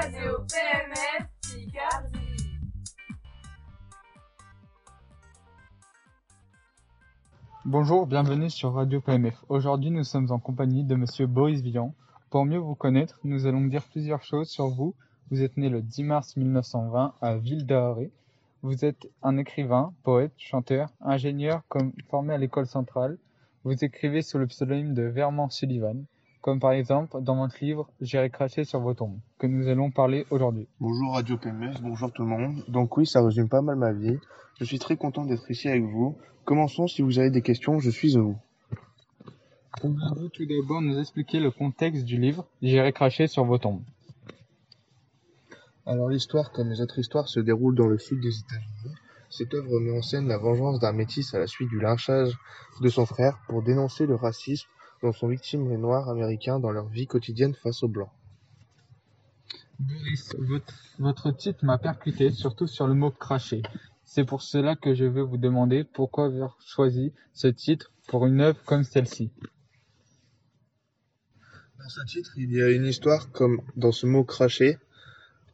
Radio PMF Picardie. Bonjour, bienvenue sur Radio PMF. Aujourd'hui, nous sommes en compagnie de Monsieur Boris Villan. Pour mieux vous connaître, nous allons dire plusieurs choses sur vous. Vous êtes né le 10 mars 1920 à Ville d'Arrée. Vous êtes un écrivain, poète, chanteur, ingénieur formé à l'école centrale. Vous écrivez sous le pseudonyme de Vermand Sullivan comme par exemple dans votre livre J'irai cracher sur vos tombes, que nous allons parler aujourd'hui. Bonjour Radio PMF, bonjour tout le monde. Donc oui, ça résume pas mal ma vie. Je suis très content d'être ici avec vous. Commençons, si vous avez des questions, je suis à vous. Pouvez-vous tout d'abord nous expliquer le contexte du livre J'irai cracher sur vos tombes Alors l'histoire, comme les autres histoires, se déroule dans le sud des États-Unis. Cette œuvre met en scène la vengeance d'un métis à la suite du lynchage de son frère pour dénoncer le racisme dont sont victimes les Noirs américains dans leur vie quotidienne face aux Blancs. Boris, votre, votre titre m'a percuté, surtout sur le mot cracher. C'est pour cela que je veux vous demander pourquoi avoir choisi ce titre pour une œuvre comme celle-ci. Dans ce titre, il y a une histoire comme dans ce mot cracher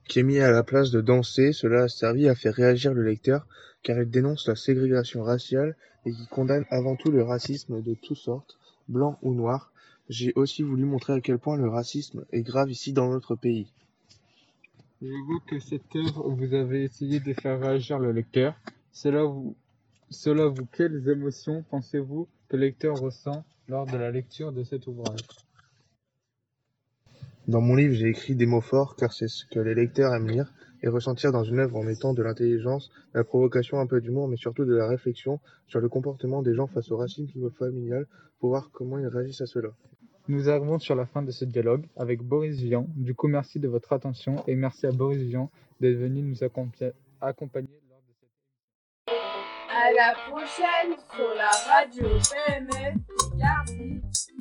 qui est mis à la place de danser. Cela a servi à faire réagir le lecteur car il dénonce la ségrégation raciale et qui condamne avant tout le racisme de toutes sortes, blanc ou noir. J'ai aussi voulu montrer à quel point le racisme est grave ici dans notre pays. Je vois que cette œuvre, vous avez essayé de faire réagir le lecteur. Cela vous, cela vous, quelles émotions pensez-vous que le lecteur ressent lors de la lecture de cet ouvrage? Dans mon livre, j'ai écrit des mots forts car c'est ce que les lecteurs aiment lire et ressentir dans une œuvre en mettant de l'intelligence, de la provocation, un peu d'humour, mais surtout de la réflexion sur le comportement des gens face au racisme familial pour voir comment ils réagissent à cela. Nous arrivons sur la fin de ce dialogue avec Boris Vian. Du coup, merci de votre attention et merci à Boris Vian d'être venu nous accompagner lors de cette À la prochaine sur la radio PMF. Merci.